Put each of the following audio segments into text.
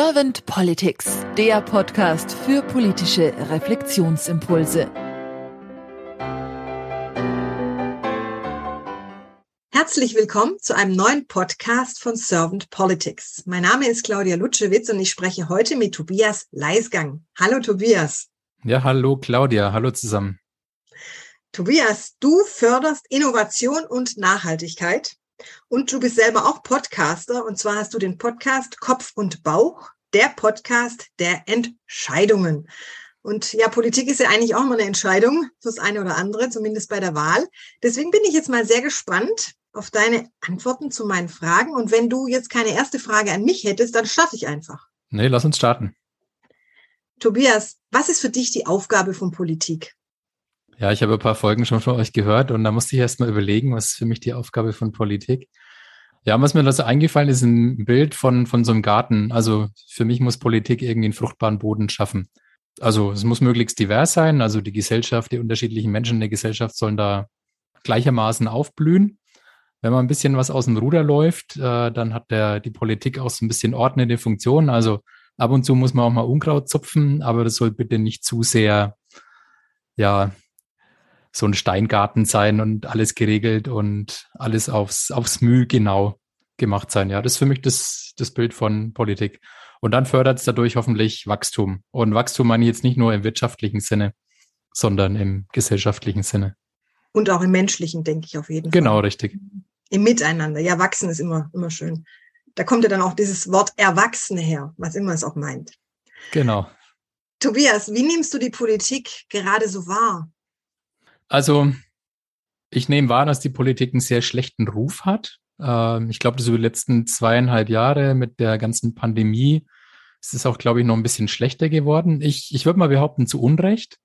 Servant Politics, der Podcast für politische Reflexionsimpulse. Herzlich willkommen zu einem neuen Podcast von Servant Politics. Mein Name ist Claudia Lutschewitz und ich spreche heute mit Tobias Leisgang. Hallo Tobias. Ja, hallo Claudia, hallo zusammen. Tobias, du förderst Innovation und Nachhaltigkeit und du bist selber auch Podcaster und zwar hast du den Podcast Kopf und Bauch, der Podcast der Entscheidungen. Und ja, Politik ist ja eigentlich auch immer eine Entscheidung fürs eine oder andere, zumindest bei der Wahl. Deswegen bin ich jetzt mal sehr gespannt auf deine Antworten zu meinen Fragen. Und wenn du jetzt keine erste Frage an mich hättest, dann starte ich einfach. Nee, lass uns starten. Tobias, was ist für dich die Aufgabe von Politik? Ja, ich habe ein paar Folgen schon von euch gehört und da musste ich erst mal überlegen, was ist für mich die Aufgabe von Politik. Ja, was mir da so eingefallen ist, ein Bild von, von so einem Garten. Also für mich muss Politik irgendwie einen fruchtbaren Boden schaffen. Also es muss möglichst divers sein. Also die Gesellschaft, die unterschiedlichen Menschen in der Gesellschaft sollen da gleichermaßen aufblühen. Wenn man ein bisschen was aus dem Ruder läuft, äh, dann hat der, die Politik auch so ein bisschen ordnende Funktion. Also ab und zu muss man auch mal Unkraut zupfen, aber das soll bitte nicht zu sehr, ja, so ein Steingarten sein und alles geregelt und alles aufs, aufs Mühe genau gemacht sein. Ja, das ist für mich das, das Bild von Politik. Und dann fördert es dadurch hoffentlich Wachstum. Und Wachstum meine ich jetzt nicht nur im wirtschaftlichen Sinne, sondern im gesellschaftlichen Sinne. Und auch im menschlichen, denke ich auf jeden genau, Fall. Genau, richtig. Im Miteinander. Ja, wachsen ist immer, immer schön. Da kommt ja dann auch dieses Wort Erwachsene her, was immer es auch meint. Genau. Tobias, wie nimmst du die Politik gerade so wahr? Also, ich nehme wahr, dass die Politik einen sehr schlechten Ruf hat. Ähm, ich glaube, so die letzten zweieinhalb Jahre mit der ganzen Pandemie ist es auch, glaube ich, noch ein bisschen schlechter geworden. Ich, ich würde mal behaupten, zu Unrecht.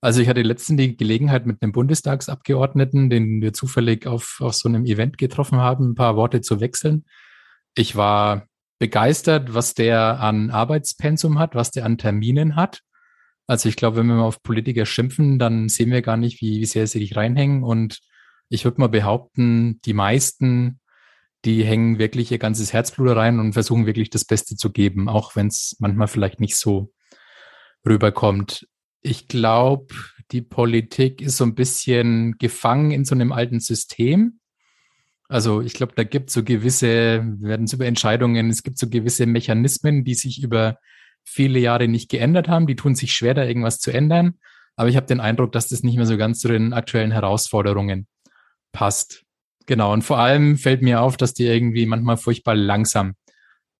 Also ich hatte letztens die Gelegenheit mit einem Bundestagsabgeordneten, den wir zufällig auf, auf so einem Event getroffen haben, ein paar Worte zu wechseln. Ich war begeistert, was der an Arbeitspensum hat, was der an Terminen hat. Also ich glaube, wenn wir mal auf Politiker schimpfen, dann sehen wir gar nicht, wie, wie sehr sie sich reinhängen. Und ich würde mal behaupten, die meisten, die hängen wirklich ihr ganzes Herzblut rein und versuchen wirklich das Beste zu geben, auch wenn es manchmal vielleicht nicht so rüberkommt. Ich glaube, die Politik ist so ein bisschen gefangen in so einem alten System. Also ich glaube, da gibt es so gewisse, werden es über Entscheidungen, es gibt so gewisse Mechanismen, die sich über viele Jahre nicht geändert haben. Die tun sich schwer, da irgendwas zu ändern. Aber ich habe den Eindruck, dass das nicht mehr so ganz zu den aktuellen Herausforderungen passt. Genau. Und vor allem fällt mir auf, dass die irgendwie manchmal furchtbar langsam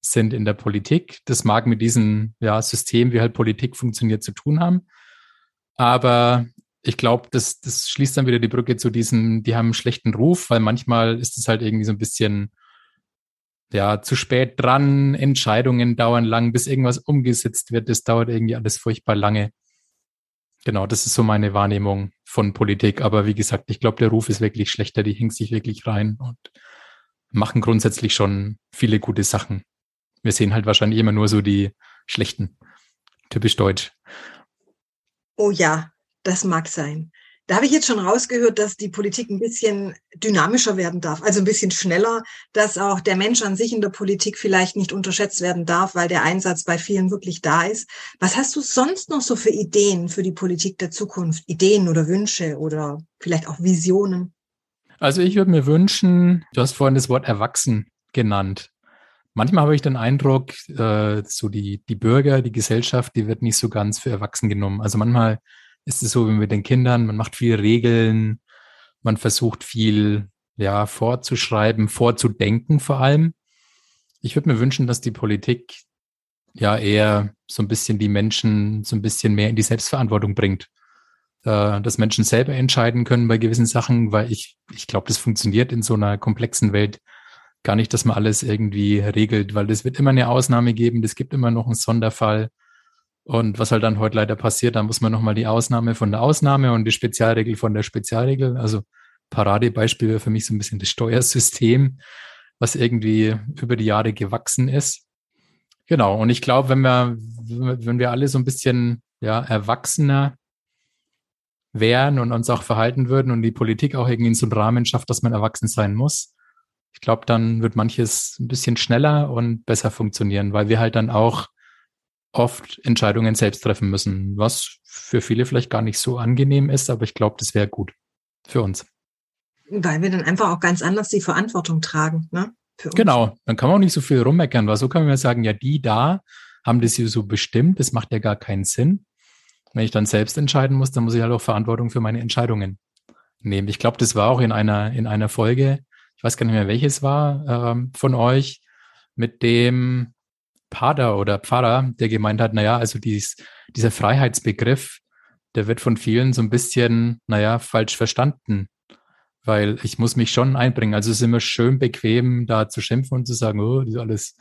sind in der Politik. Das mag mit diesem ja, System, wie halt Politik funktioniert, zu tun haben. Aber ich glaube, das, das schließt dann wieder die Brücke zu diesem, die haben einen schlechten Ruf, weil manchmal ist es halt irgendwie so ein bisschen ja, zu spät dran, Entscheidungen dauern lang, bis irgendwas umgesetzt wird. Das dauert irgendwie alles furchtbar lange. Genau, das ist so meine Wahrnehmung von Politik. Aber wie gesagt, ich glaube, der Ruf ist wirklich schlechter. Die hängt sich wirklich rein und machen grundsätzlich schon viele gute Sachen. Wir sehen halt wahrscheinlich immer nur so die schlechten. Typisch deutsch. Oh ja, das mag sein. Da habe ich jetzt schon rausgehört, dass die Politik ein bisschen dynamischer werden darf, also ein bisschen schneller, dass auch der Mensch an sich in der Politik vielleicht nicht unterschätzt werden darf, weil der Einsatz bei vielen wirklich da ist. Was hast du sonst noch so für Ideen für die Politik der Zukunft? Ideen oder Wünsche oder vielleicht auch Visionen? Also ich würde mir wünschen, du hast vorhin das Wort erwachsen genannt. Manchmal habe ich den Eindruck, äh, so die, die Bürger, die Gesellschaft, die wird nicht so ganz für erwachsen genommen. Also manchmal ist es so wie mit den Kindern, man macht viel Regeln, man versucht viel ja, vorzuschreiben, vorzudenken vor allem. Ich würde mir wünschen, dass die Politik ja eher so ein bisschen die Menschen so ein bisschen mehr in die Selbstverantwortung bringt. Äh, dass Menschen selber entscheiden können bei gewissen Sachen, weil ich, ich glaube, das funktioniert in so einer komplexen Welt gar nicht, dass man alles irgendwie regelt, weil es wird immer eine Ausnahme geben, es gibt immer noch einen Sonderfall. Und was halt dann heute leider passiert, da muss man nochmal die Ausnahme von der Ausnahme und die Spezialregel von der Spezialregel. Also Paradebeispiel wäre für mich so ein bisschen das Steuersystem, was irgendwie über die Jahre gewachsen ist. Genau. Und ich glaube, wenn wir, wenn wir alle so ein bisschen, ja, erwachsener wären und uns auch verhalten würden und die Politik auch irgendwie in so einen Rahmen schafft, dass man erwachsen sein muss, Ich glaube, dann wird manches ein bisschen schneller und besser funktionieren, weil wir halt dann auch oft Entscheidungen selbst treffen müssen, was für viele vielleicht gar nicht so angenehm ist, aber ich glaube, das wäre gut für uns. Weil wir dann einfach auch ganz anders die Verantwortung tragen, ne? Genau, dann kann man auch nicht so viel rummeckern, weil so kann man ja sagen, ja, die da haben das hier so bestimmt, das macht ja gar keinen Sinn. Wenn ich dann selbst entscheiden muss, dann muss ich halt auch Verantwortung für meine Entscheidungen nehmen. Ich glaube, das war auch in einer, in einer Folge, ich weiß gar nicht mehr, welches war, ähm, von euch, mit dem Pater oder Pfarrer, der gemeint hat, naja, also dies, dieser Freiheitsbegriff, der wird von vielen so ein bisschen, naja, falsch verstanden. Weil ich muss mich schon einbringen. Also es ist immer schön bequem, da zu schimpfen und zu sagen, oh, das ist alles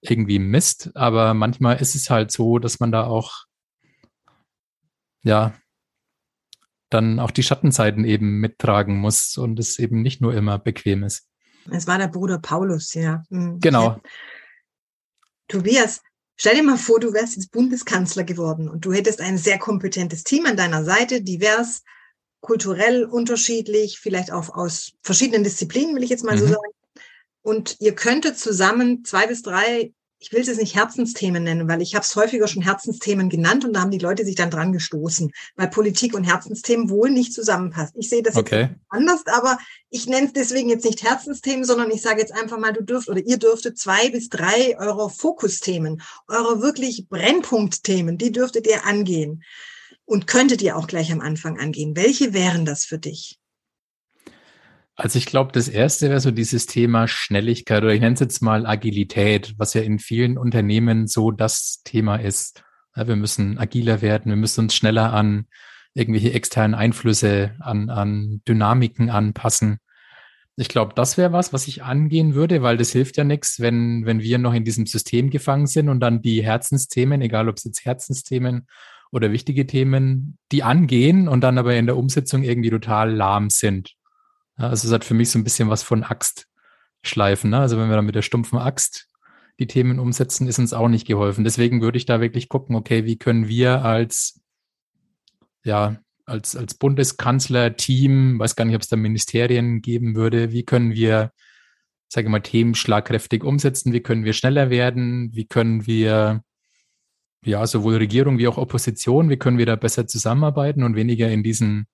irgendwie Mist. Aber manchmal ist es halt so, dass man da auch, ja, dann auch die Schattenzeiten eben mittragen muss und es eben nicht nur immer bequem ist. Es war der Bruder Paulus, ja. Mhm. Genau. Tobias, stell dir mal vor, du wärst jetzt Bundeskanzler geworden und du hättest ein sehr kompetentes Team an deiner Seite, divers, kulturell unterschiedlich, vielleicht auch aus verschiedenen Disziplinen, will ich jetzt mal mhm. so sagen. Und ihr könntet zusammen zwei bis drei ich will es jetzt nicht Herzensthemen nennen, weil ich habe es häufiger schon Herzensthemen genannt und da haben die Leute sich dann dran gestoßen, weil Politik und Herzensthemen wohl nicht zusammenpasst. Ich sehe das okay. jetzt anders, aber ich nenne es deswegen jetzt nicht Herzensthemen, sondern ich sage jetzt einfach mal, du dürft oder ihr dürftet zwei bis drei eurer Fokusthemen, eure wirklich Brennpunktthemen, die dürftet ihr angehen und könntet ihr auch gleich am Anfang angehen. Welche wären das für dich? Also ich glaube, das erste wäre so dieses Thema Schnelligkeit oder ich nenne es jetzt mal Agilität, was ja in vielen Unternehmen so das Thema ist. Ja, wir müssen agiler werden, wir müssen uns schneller an irgendwelche externen Einflüsse, an, an Dynamiken anpassen. Ich glaube, das wäre was, was ich angehen würde, weil das hilft ja nichts, wenn, wenn wir noch in diesem System gefangen sind und dann die Herzensthemen, egal ob es jetzt Herzensthemen oder wichtige Themen, die angehen und dann aber in der Umsetzung irgendwie total lahm sind. Also es hat für mich so ein bisschen was von Axtschleifen. Ne? Also wenn wir dann mit der stumpfen Axt die Themen umsetzen, ist uns auch nicht geholfen. Deswegen würde ich da wirklich gucken, okay, wie können wir als, ja, als, als Bundeskanzler-Team, weiß gar nicht, ob es da Ministerien geben würde, wie können wir, sage ich mal, Themen schlagkräftig umsetzen, wie können wir schneller werden, wie können wir, ja, sowohl Regierung wie auch Opposition, wie können wir da besser zusammenarbeiten und weniger in diesen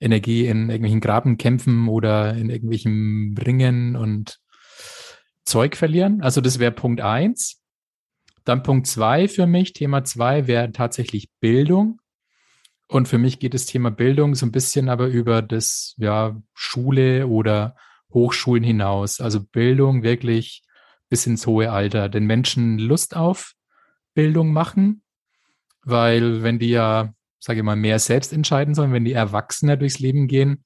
Energie in irgendwelchen Grabenkämpfen oder in irgendwelchen Ringen und Zeug verlieren. Also das wäre Punkt eins. Dann Punkt zwei für mich, Thema zwei wäre tatsächlich Bildung. Und für mich geht das Thema Bildung so ein bisschen aber über das, ja, Schule oder Hochschulen hinaus. Also Bildung wirklich bis ins hohe Alter. Den Menschen Lust auf Bildung machen, weil wenn die ja sage ich mal, mehr selbst entscheiden sollen, wenn die Erwachsener durchs Leben gehen,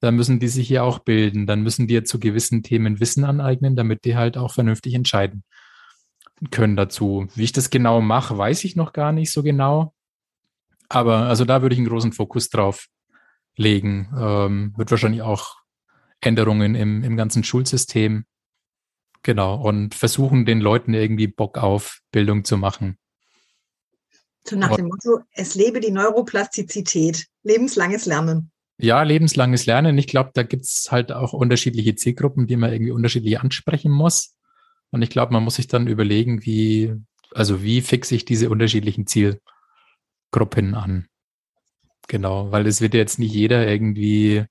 dann müssen die sich hier auch bilden. Dann müssen die zu gewissen Themen Wissen aneignen, damit die halt auch vernünftig entscheiden können dazu. Wie ich das genau mache, weiß ich noch gar nicht so genau. Aber also da würde ich einen großen Fokus drauf legen. Ähm, wird wahrscheinlich auch Änderungen im, im ganzen Schulsystem. Genau. Und versuchen den Leuten irgendwie Bock auf Bildung zu machen. So nach dem Motto, es lebe die Neuroplastizität, lebenslanges Lernen. Ja, lebenslanges Lernen. Ich glaube, da gibt's halt auch unterschiedliche Zielgruppen, die man irgendwie unterschiedlich ansprechen muss. Und ich glaube, man muss sich dann überlegen, wie, also wie fixe ich diese unterschiedlichen Zielgruppen an. Genau, weil es wird jetzt nicht jeder irgendwie,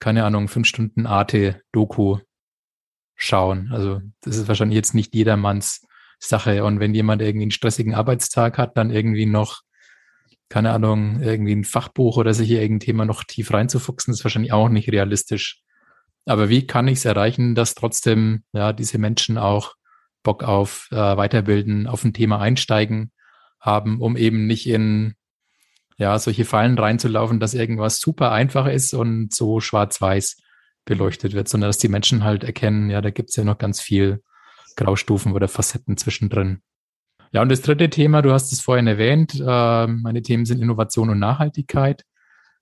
keine Ahnung, fünf Stunden Arte-Doku schauen. Also das ist wahrscheinlich jetzt nicht jedermanns Sache. Und wenn jemand irgendwie einen stressigen Arbeitstag hat, dann irgendwie noch, keine Ahnung, irgendwie ein Fachbuch oder sich hier irgendein Thema noch tief reinzufuchsen, ist wahrscheinlich auch nicht realistisch. Aber wie kann ich es erreichen, dass trotzdem ja diese Menschen auch Bock auf äh, Weiterbilden, auf ein Thema einsteigen haben, um eben nicht in ja solche Fallen reinzulaufen, dass irgendwas super einfach ist und so schwarz-weiß beleuchtet wird, sondern dass die Menschen halt erkennen, ja, da gibt's ja noch ganz viel Graustufen oder Facetten zwischendrin. Ja, und das dritte Thema, du hast es vorhin erwähnt, äh, meine Themen sind Innovation und Nachhaltigkeit.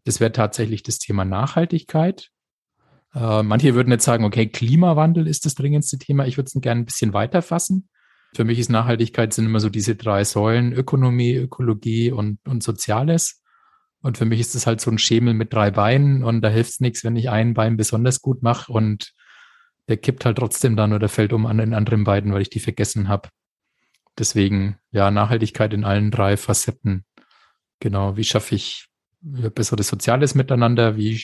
Das wäre tatsächlich das Thema Nachhaltigkeit. Äh, manche würden jetzt sagen, okay, Klimawandel ist das dringendste Thema. Ich würde es gerne ein bisschen weiter fassen. Für mich ist Nachhaltigkeit sind immer so diese drei Säulen, Ökonomie, Ökologie und, und Soziales. Und für mich ist das halt so ein Schemel mit drei Beinen und da hilft es nichts, wenn ich ein Bein besonders gut mache und der kippt halt trotzdem dann oder fällt um an den anderen beiden, weil ich die vergessen habe. Deswegen, ja, Nachhaltigkeit in allen drei Facetten. Genau, wie schaffe ich besseres soziales Miteinander? Wie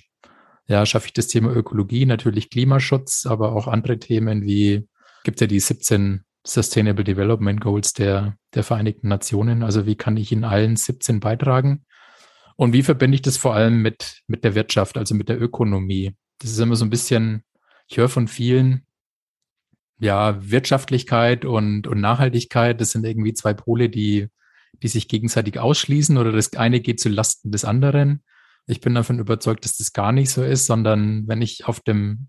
ja, schaffe ich das Thema Ökologie, natürlich Klimaschutz, aber auch andere Themen wie gibt ja die 17 Sustainable Development Goals der, der Vereinigten Nationen. Also wie kann ich in allen 17 beitragen? Und wie verbinde ich das vor allem mit, mit der Wirtschaft, also mit der Ökonomie? Das ist immer so ein bisschen, ich höre von vielen, ja, Wirtschaftlichkeit und, und Nachhaltigkeit, das sind irgendwie zwei Pole, die, die sich gegenseitig ausschließen oder das eine geht zu Lasten des anderen. Ich bin davon überzeugt, dass das gar nicht so ist, sondern wenn ich auf dem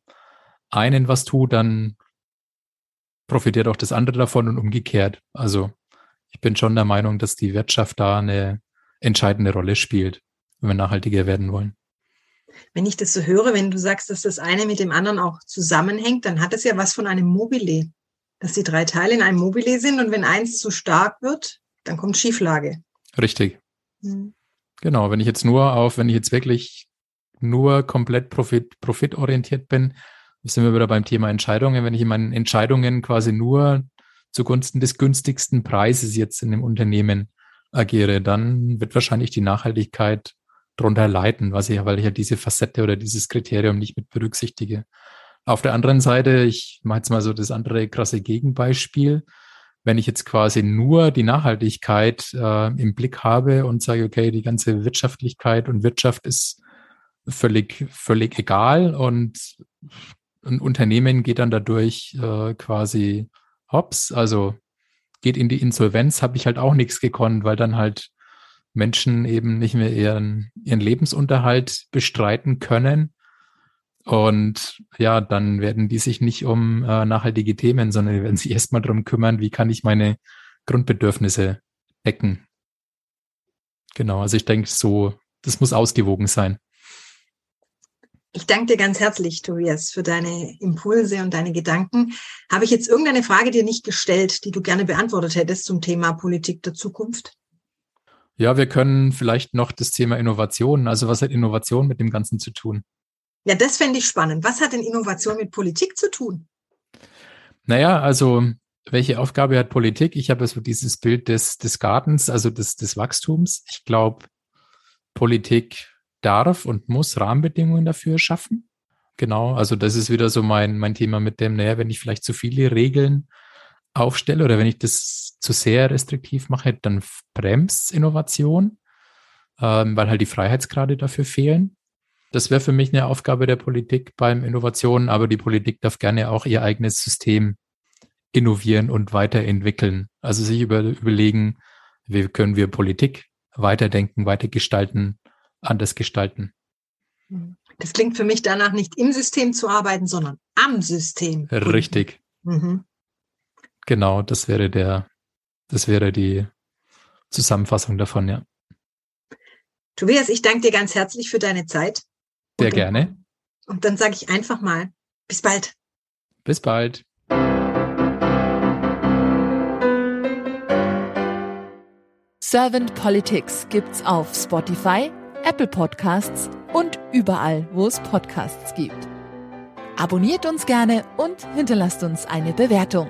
einen was tue, dann profitiert auch das andere davon und umgekehrt. Also ich bin schon der Meinung, dass die Wirtschaft da eine entscheidende Rolle spielt, wenn wir nachhaltiger werden wollen. Wenn ich das so höre, wenn du sagst, dass das eine mit dem anderen auch zusammenhängt, dann hat es ja was von einem Mobile, dass die drei Teile in einem Mobile sind und wenn eins zu stark wird, dann kommt Schieflage. Richtig. Hm. Genau, wenn ich jetzt nur auf, wenn ich jetzt wirklich nur komplett profit, profitorientiert bin, sind wir wieder beim Thema Entscheidungen. Wenn ich in meinen Entscheidungen quasi nur zugunsten des günstigsten Preises jetzt in dem Unternehmen agiere, dann wird wahrscheinlich die Nachhaltigkeit drunter leiden, was ich, weil ich ja diese Facette oder dieses Kriterium nicht mit berücksichtige. Auf der anderen Seite, ich mache jetzt mal so das andere krasse Gegenbeispiel. Wenn ich jetzt quasi nur die Nachhaltigkeit äh, im Blick habe und sage, okay, die ganze Wirtschaftlichkeit und Wirtschaft ist völlig, völlig egal und ein Unternehmen geht dann dadurch äh, quasi hops, also geht in die Insolvenz, habe ich halt auch nichts gekonnt, weil dann halt Menschen eben nicht mehr ihren, ihren Lebensunterhalt bestreiten können. Und ja, dann werden die sich nicht um äh, nachhaltige Themen, sondern werden sich erstmal darum kümmern, wie kann ich meine Grundbedürfnisse decken. Genau, also ich denke so, das muss ausgewogen sein. Ich danke dir ganz herzlich, Tobias, für deine Impulse und deine Gedanken. Habe ich jetzt irgendeine Frage dir nicht gestellt, die du gerne beantwortet hättest zum Thema Politik der Zukunft? Ja, wir können vielleicht noch das Thema Innovation, also was hat Innovation mit dem Ganzen zu tun? Ja, das fände ich spannend. Was hat denn Innovation mit Politik zu tun? Naja, also welche Aufgabe hat Politik? Ich habe so dieses Bild des, des Gartens, also des, des Wachstums. Ich glaube, Politik darf und muss Rahmenbedingungen dafür schaffen. Genau, also das ist wieder so mein, mein Thema mit dem, naja, wenn ich vielleicht zu viele Regeln aufstelle oder wenn ich das zu sehr restriktiv mache, dann bremst Innovation, ähm, weil halt die Freiheitsgrade dafür fehlen. Das wäre für mich eine Aufgabe der Politik beim Innovationen, aber die Politik darf gerne auch ihr eigenes System innovieren und weiterentwickeln. Also sich über, überlegen, wie können wir Politik weiterdenken, weitergestalten, anders gestalten. Das klingt für mich danach nicht im System zu arbeiten, sondern am System. Richtig. Mhm. Genau, das wäre der, das wäre die Zusammenfassung davon, ja. Tobias, ich danke dir ganz herzlich für deine Zeit. Sehr und gerne. Und dann sage ich einfach mal, bis bald. Bis bald. Servant Politics gibt's auf Spotify, Apple Podcasts und überall, wo es Podcasts gibt. Abonniert uns gerne und hinterlasst uns eine Bewertung.